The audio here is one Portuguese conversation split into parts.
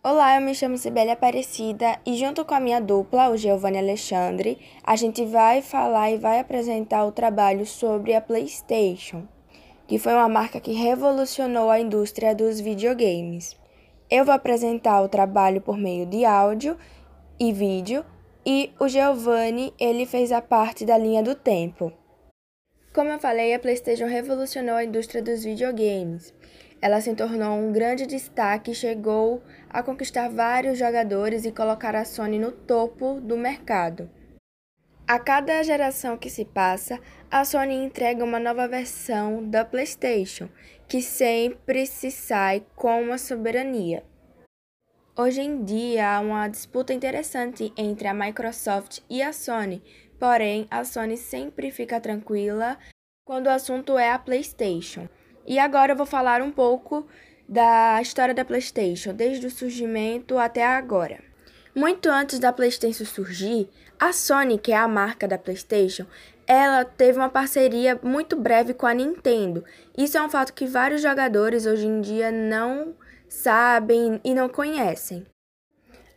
Olá, eu me chamo Sibeli Aparecida e junto com a minha dupla, o Giovanni Alexandre, a gente vai falar e vai apresentar o trabalho sobre a PlayStation, que foi uma marca que revolucionou a indústria dos videogames. Eu vou apresentar o trabalho por meio de áudio e vídeo e o Giovanni, ele fez a parte da linha do tempo. Como eu falei, a PlayStation revolucionou a indústria dos videogames. Ela se tornou um grande destaque e chegou a conquistar vários jogadores e colocar a Sony no topo do mercado. A cada geração que se passa, a Sony entrega uma nova versão da PlayStation, que sempre se sai com uma soberania. Hoje em dia há uma disputa interessante entre a Microsoft e a Sony, porém a Sony sempre fica tranquila quando o assunto é a PlayStation. E agora eu vou falar um pouco da história da PlayStation, desde o surgimento até agora. Muito antes da PlayStation surgir, a Sony, que é a marca da PlayStation, ela teve uma parceria muito breve com a Nintendo. Isso é um fato que vários jogadores hoje em dia não sabem e não conhecem.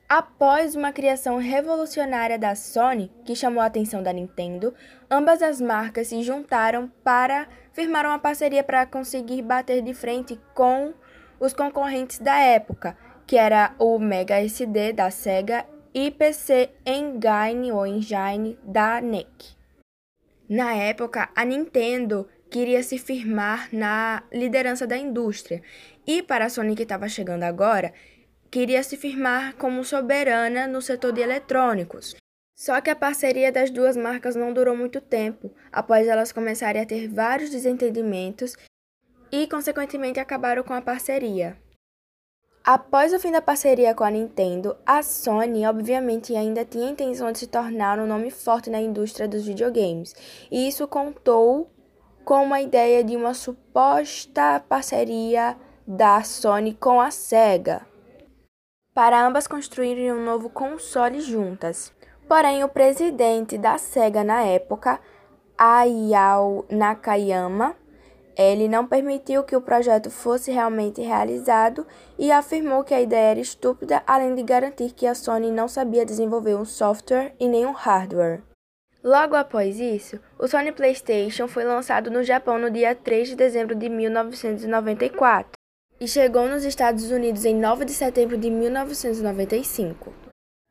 Após uma criação revolucionária da Sony, que chamou a atenção da Nintendo, ambas as marcas se juntaram para firmar uma parceria para conseguir bater de frente com os concorrentes da época, que era o Mega SD da Sega e PC Engine ou Engine da NEC. Na época, a Nintendo queria se firmar na liderança da indústria e para a Sony que estava chegando agora, queria se firmar como soberana no setor de eletrônicos. Só que a parceria das duas marcas não durou muito tempo, após elas começarem a ter vários desentendimentos e, consequentemente, acabaram com a parceria. Após o fim da parceria com a Nintendo, a Sony obviamente ainda tinha a intenção de se tornar um nome forte na indústria dos videogames, e isso contou com a ideia de uma suposta parceria da Sony com a Sega para ambas construírem um novo console juntas. Porém, o presidente da Sega na época, Ayao Nakayama, ele não permitiu que o projeto fosse realmente realizado e afirmou que a ideia era estúpida, além de garantir que a Sony não sabia desenvolver um software e nem um hardware. Logo após isso, o Sony PlayStation foi lançado no Japão no dia 3 de dezembro de 1994 e chegou nos Estados Unidos em 9 de setembro de 1995.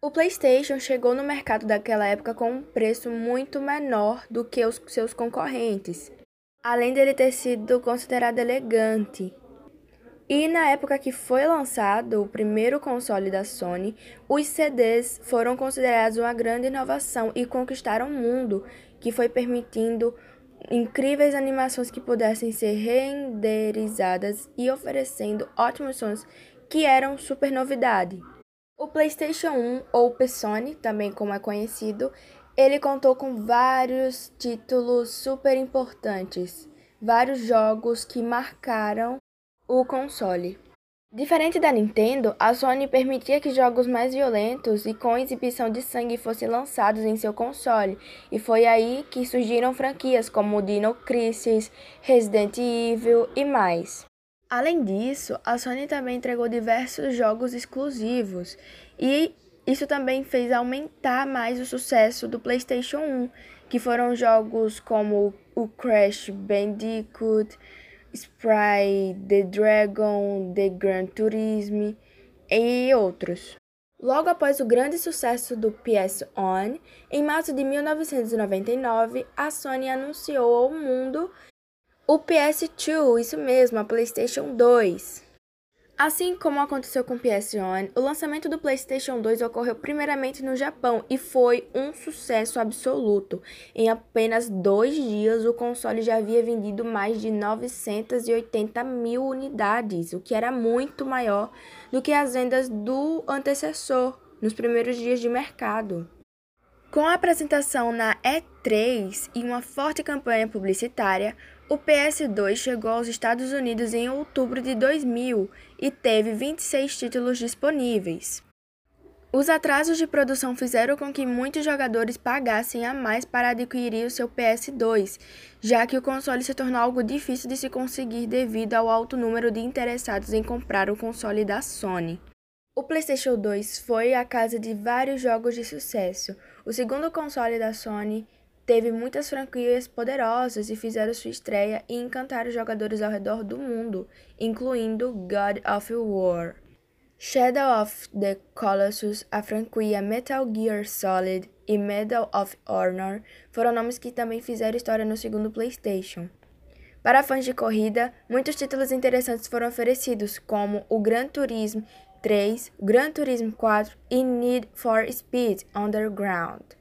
O PlayStation chegou no mercado daquela época com um preço muito menor do que os seus concorrentes, além dele ter sido considerado elegante. E na época que foi lançado o primeiro console da Sony, os CDs foram considerados uma grande inovação e conquistaram o mundo, que foi permitindo incríveis animações que pudessem ser renderizadas e oferecendo ótimos sons que eram super novidade. O PlayStation 1 ou PSONY, também como é conhecido, ele contou com vários títulos super importantes, vários jogos que marcaram o console. Diferente da Nintendo, a Sony permitia que jogos mais violentos e com exibição de sangue fossem lançados em seu console, e foi aí que surgiram franquias como Dino Crisis, Resident Evil e mais. Além disso, a Sony também entregou diversos jogos exclusivos, e isso também fez aumentar mais o sucesso do PlayStation 1, que foram jogos como o Crash Bandicoot, Spry, The Dragon, The Gran Turismo e outros. Logo após o grande sucesso do PS On, em março de 1999, a Sony anunciou ao mundo o PS2, isso mesmo, a PlayStation 2. Assim como aconteceu com o PS1, o lançamento do PlayStation 2 ocorreu primeiramente no Japão e foi um sucesso absoluto. Em apenas dois dias, o console já havia vendido mais de 980 mil unidades, o que era muito maior do que as vendas do antecessor nos primeiros dias de mercado. Com a apresentação na E3 e uma forte campanha publicitária, o PS2 chegou aos Estados Unidos em outubro de 2000 e teve 26 títulos disponíveis. Os atrasos de produção fizeram com que muitos jogadores pagassem a mais para adquirir o seu PS2, já que o console se tornou algo difícil de se conseguir devido ao alto número de interessados em comprar o console da Sony. O PlayStation 2 foi a casa de vários jogos de sucesso. O segundo console da Sony teve muitas franquias poderosas e fizeram sua estreia e encantaram jogadores ao redor do mundo, incluindo God of War. Shadow of the Colossus, a franquia Metal Gear Solid e Medal of Honor foram nomes que também fizeram história no segundo PlayStation. Para fãs de corrida, muitos títulos interessantes foram oferecidos, como o Gran Turismo 3, Gran Turismo 4 e Need for Speed Underground.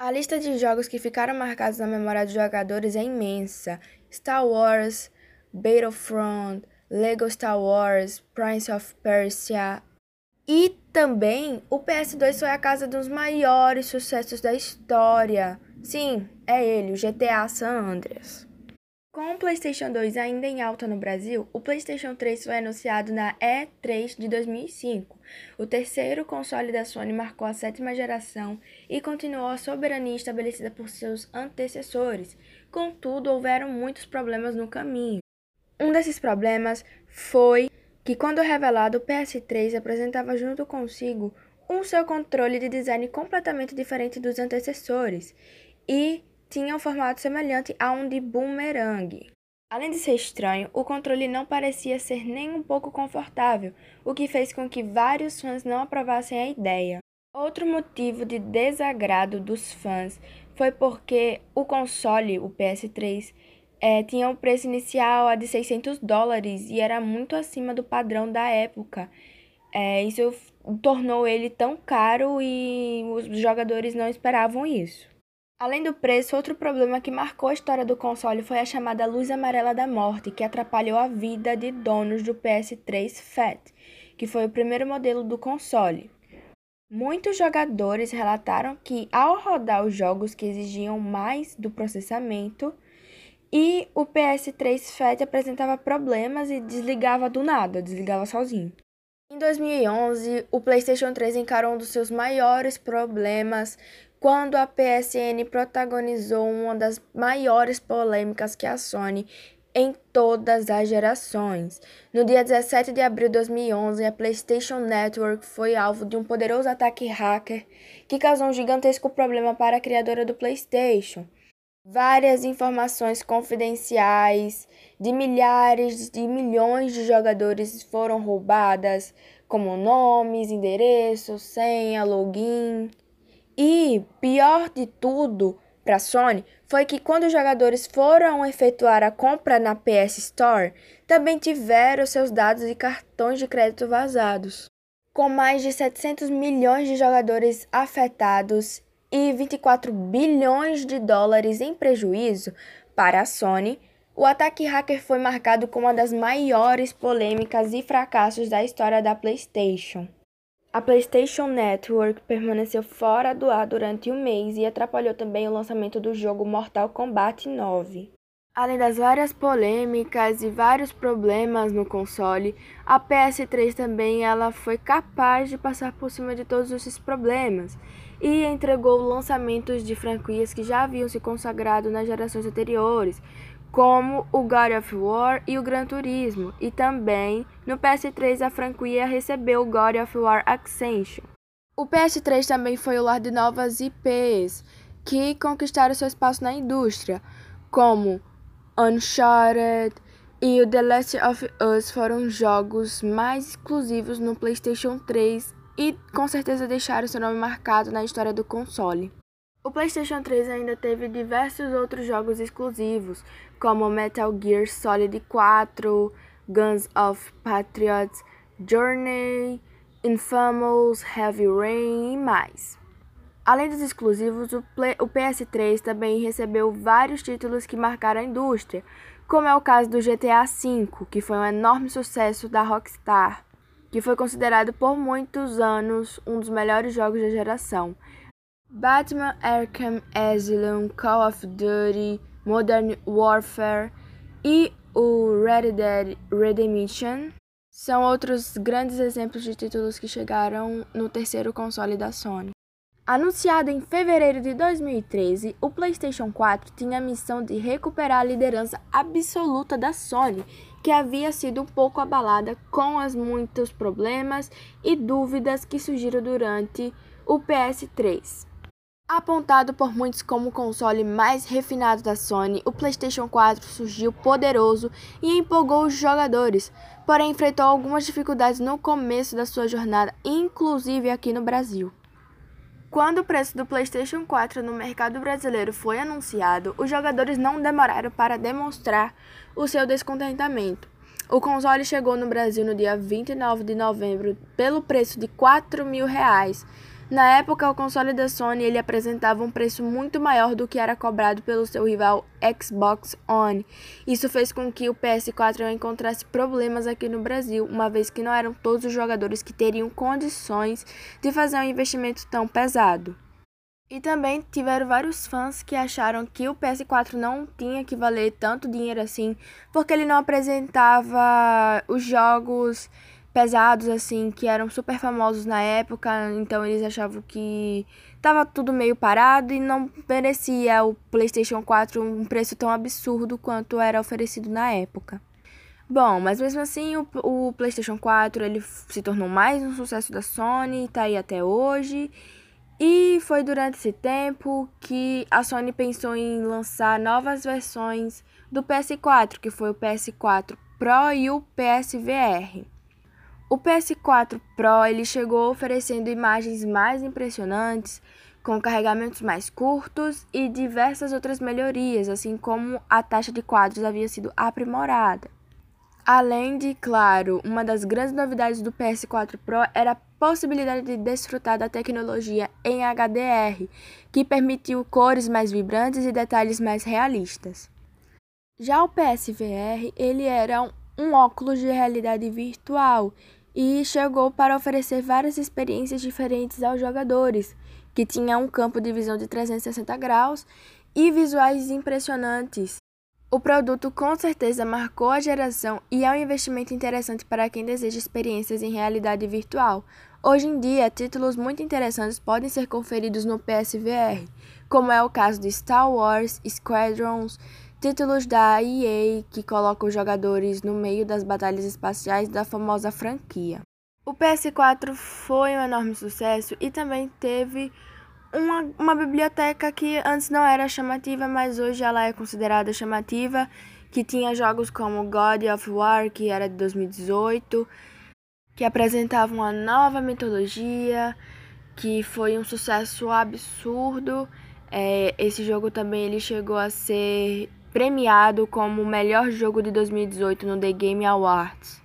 A lista de jogos que ficaram marcados na memória dos jogadores é imensa: Star Wars, Battlefront, Lego Star Wars, Prince of Persia. E também o PS2 foi a casa dos maiores sucessos da história. Sim, é ele, o GTA San Andreas. Com o PlayStation 2 ainda em alta no Brasil, o PlayStation 3 foi anunciado na E3 de 2005. O terceiro console da Sony marcou a sétima geração e continuou a soberania estabelecida por seus antecessores. Contudo, houveram muitos problemas no caminho. Um desses problemas foi que, quando revelado, o PS3 apresentava junto consigo um seu controle de design completamente diferente dos antecessores e tinha um formato semelhante a um de boomerang. Além de ser estranho, o controle não parecia ser nem um pouco confortável, o que fez com que vários fãs não aprovassem a ideia. Outro motivo de desagrado dos fãs foi porque o console, o PS3, é, tinha um preço inicial de 600 dólares e era muito acima do padrão da época. É, isso tornou ele tão caro e os jogadores não esperavam isso. Além do preço, outro problema que marcou a história do console foi a chamada luz amarela da morte, que atrapalhou a vida de donos do PS3 Fat, que foi o primeiro modelo do console. Muitos jogadores relataram que, ao rodar os jogos que exigiam mais do processamento, e o PS3 Fat apresentava problemas e desligava do nada, desligava sozinho. Em 2011, o PlayStation 3 encarou um dos seus maiores problemas quando a PSN protagonizou uma das maiores polêmicas que a Sony em todas as gerações. No dia 17 de abril de 2011, a PlayStation Network foi alvo de um poderoso ataque hacker que causou um gigantesco problema para a criadora do PlayStation. Várias informações confidenciais de milhares de milhões de jogadores foram roubadas, como nomes, endereços, senha, login. E pior de tudo para a Sony foi que quando os jogadores foram efetuar a compra na PS Store, também tiveram seus dados e cartões de crédito vazados. Com mais de 700 milhões de jogadores afetados e 24 bilhões de dólares em prejuízo para a Sony, o ataque hacker foi marcado como uma das maiores polêmicas e fracassos da história da PlayStation. A PlayStation Network permaneceu fora do ar durante um mês e atrapalhou também o lançamento do jogo Mortal Kombat 9. Além das várias polêmicas e vários problemas no console, a PS3 também ela foi capaz de passar por cima de todos esses problemas e entregou lançamentos de franquias que já haviam se consagrado nas gerações anteriores, como o God of War e o Gran Turismo, e também no PS3 a franquia recebeu o God of War Ascension. O PS3 também foi o lar de novas IPs que conquistaram seu espaço na indústria, como Uncharted e o The Last of Us foram jogos mais exclusivos no PlayStation 3 e com certeza deixaram seu nome marcado na história do console. O PlayStation 3 ainda teve diversos outros jogos exclusivos, como Metal Gear Solid 4, Guns of Patriots, Journey, Infamous, Heavy Rain e mais. Além dos exclusivos, o, Play, o PS3 também recebeu vários títulos que marcaram a indústria, como é o caso do GTA V, que foi um enorme sucesso da Rockstar, que foi considerado por muitos anos um dos melhores jogos da geração. Batman Arkham Asylum, Call of Duty, Modern Warfare e o Red Dead Redemption são outros grandes exemplos de títulos que chegaram no terceiro console da Sony. Anunciado em fevereiro de 2013, o PlayStation 4 tinha a missão de recuperar a liderança absoluta da Sony, que havia sido um pouco abalada com os muitos problemas e dúvidas que surgiram durante o PS3. Apontado por muitos como o console mais refinado da Sony, o PlayStation 4 surgiu poderoso e empolgou os jogadores, porém enfrentou algumas dificuldades no começo da sua jornada, inclusive aqui no Brasil. Quando o preço do PlayStation 4 no mercado brasileiro foi anunciado, os jogadores não demoraram para demonstrar o seu descontentamento. O console chegou no Brasil no dia 29 de novembro pelo preço de 4 mil reais, na época, o console da Sony ele apresentava um preço muito maior do que era cobrado pelo seu rival Xbox One. Isso fez com que o PS4 encontrasse problemas aqui no Brasil, uma vez que não eram todos os jogadores que teriam condições de fazer um investimento tão pesado. E também tiveram vários fãs que acharam que o PS4 não tinha que valer tanto dinheiro assim, porque ele não apresentava os jogos pesados, assim, que eram super famosos na época, então eles achavam que tava tudo meio parado e não merecia o PlayStation 4 um preço tão absurdo quanto era oferecido na época. Bom, mas mesmo assim o, o PlayStation 4 ele se tornou mais um sucesso da Sony, tá aí até hoje. E foi durante esse tempo que a Sony pensou em lançar novas versões do PS4, que foi o PS4 Pro e o PSVR. O PS4 Pro ele chegou oferecendo imagens mais impressionantes, com carregamentos mais curtos e diversas outras melhorias, assim como a taxa de quadros havia sido aprimorada. Além de, claro, uma das grandes novidades do PS4 Pro era a possibilidade de desfrutar da tecnologia em HDR, que permitiu cores mais vibrantes e detalhes mais realistas. Já o PSVR, ele era um, um óculos de realidade virtual e chegou para oferecer várias experiências diferentes aos jogadores, que tinha um campo de visão de 360 graus e visuais impressionantes. O produto com certeza marcou a geração e é um investimento interessante para quem deseja experiências em realidade virtual. Hoje em dia, títulos muito interessantes podem ser conferidos no PSVR, como é o caso de Star Wars Squadrons, Títulos da EA que colocam os jogadores no meio das batalhas espaciais da famosa franquia. O PS4 foi um enorme sucesso e também teve uma, uma biblioteca que antes não era chamativa, mas hoje ela é considerada chamativa, que tinha jogos como God of War, que era de 2018, que apresentava uma nova metodologia, que foi um sucesso absurdo. É, esse jogo também ele chegou a ser premiado como o melhor jogo de 2018 no The Game Awards.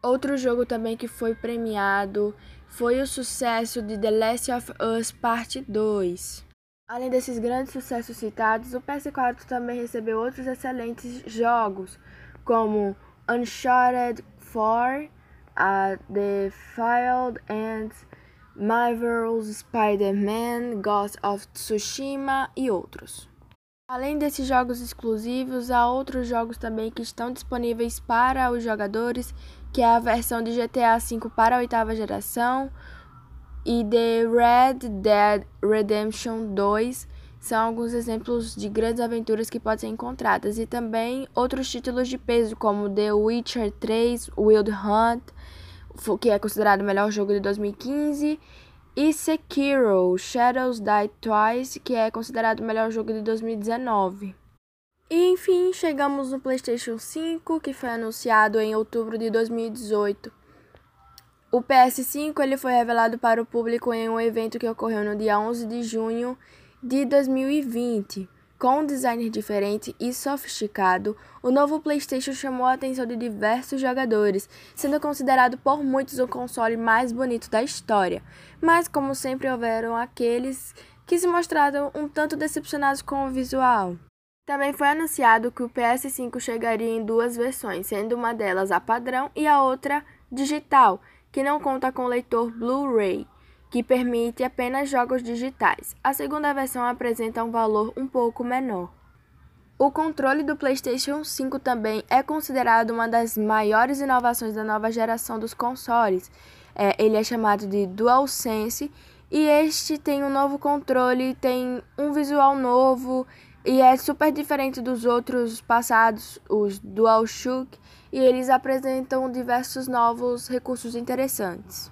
Outro jogo também que foi premiado foi o sucesso de The Last of Us Parte 2. Além desses grandes sucessos citados, o PS4 também recebeu outros excelentes jogos, como Uncharted 4, uh, The Field and Marvel's Spider-Man, Ghost of Tsushima e outros. Além desses jogos exclusivos, há outros jogos também que estão disponíveis para os jogadores, que é a versão de GTA V para a oitava geração e The Red Dead Redemption 2 são alguns exemplos de grandes aventuras que podem ser encontradas. E também outros títulos de peso como The Witcher 3, Wild Hunt, que é considerado o melhor jogo de 2015 e Sekiro Shadows Die Twice, que é considerado o melhor jogo de 2019. E enfim, chegamos no PlayStation 5, que foi anunciado em outubro de 2018. O PS5 ele foi revelado para o público em um evento que ocorreu no dia 11 de junho de 2020. Com um design diferente e sofisticado, o novo PlayStation chamou a atenção de diversos jogadores, sendo considerado por muitos o console mais bonito da história. Mas, como sempre, houveram aqueles que se mostraram um tanto decepcionados com o visual. Também foi anunciado que o PS5 chegaria em duas versões, sendo uma delas a padrão e a outra digital, que não conta com leitor Blu-ray que permite apenas jogos digitais. A segunda versão apresenta um valor um pouco menor. O controle do PlayStation 5 também é considerado uma das maiores inovações da nova geração dos consoles. É, ele é chamado de DualSense e este tem um novo controle, tem um visual novo e é super diferente dos outros passados, os DualShock, e eles apresentam diversos novos recursos interessantes.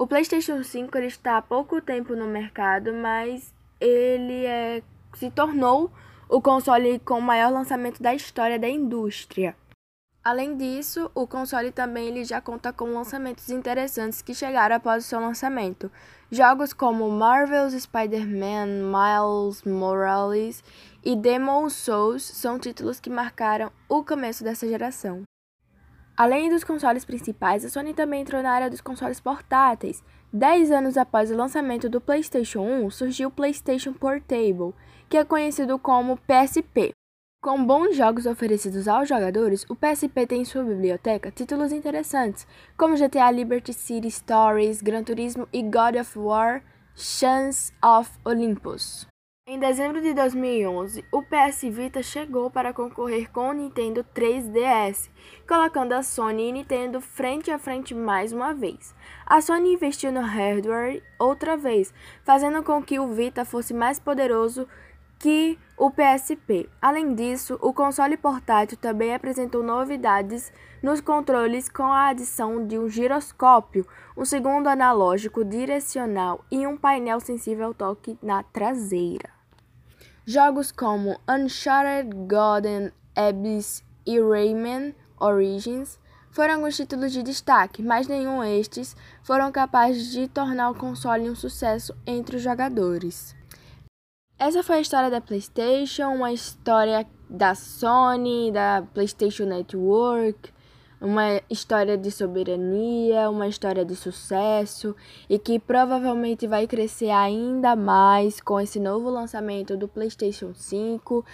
O PlayStation 5 ele está há pouco tempo no mercado, mas ele é, se tornou o console com o maior lançamento da história da indústria. Além disso, o console também ele já conta com lançamentos interessantes que chegaram após o seu lançamento. Jogos como Marvel's Spider-Man, Miles Morales e Demon's Souls são títulos que marcaram o começo dessa geração. Além dos consoles principais, a Sony também entrou na área dos consoles portáteis. Dez anos após o lançamento do PlayStation 1, surgiu o PlayStation Portable, que é conhecido como PSP. Com bons jogos oferecidos aos jogadores, o PSP tem em sua biblioteca títulos interessantes, como GTA Liberty City Stories, Gran Turismo e God of War Chance of Olympus. Em dezembro de 2011, o PS Vita chegou para concorrer com o Nintendo 3DS, colocando a Sony e Nintendo frente a frente mais uma vez. A Sony investiu no hardware outra vez, fazendo com que o Vita fosse mais poderoso que o PSP. Além disso, o console portátil também apresentou novidades nos controles com a adição de um giroscópio, um segundo analógico direcional e um painel sensível ao toque na traseira. Jogos como Uncharted Golden Abyss e Rayman Origins foram alguns títulos de destaque, mas nenhum estes foram capazes de tornar o console um sucesso entre os jogadores. Essa foi a história da PlayStation, uma história da Sony, da PlayStation Network, uma história de soberania, uma história de sucesso e que provavelmente vai crescer ainda mais com esse novo lançamento do PlayStation 5.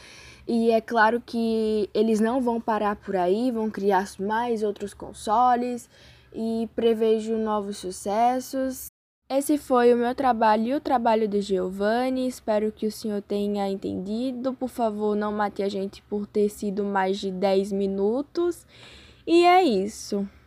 E é claro que eles não vão parar por aí, vão criar mais outros consoles e prevejo novos sucessos. Esse foi o meu trabalho e o trabalho de Giovanni. Espero que o senhor tenha entendido. Por favor, não mate a gente por ter sido mais de 10 minutos. E é isso.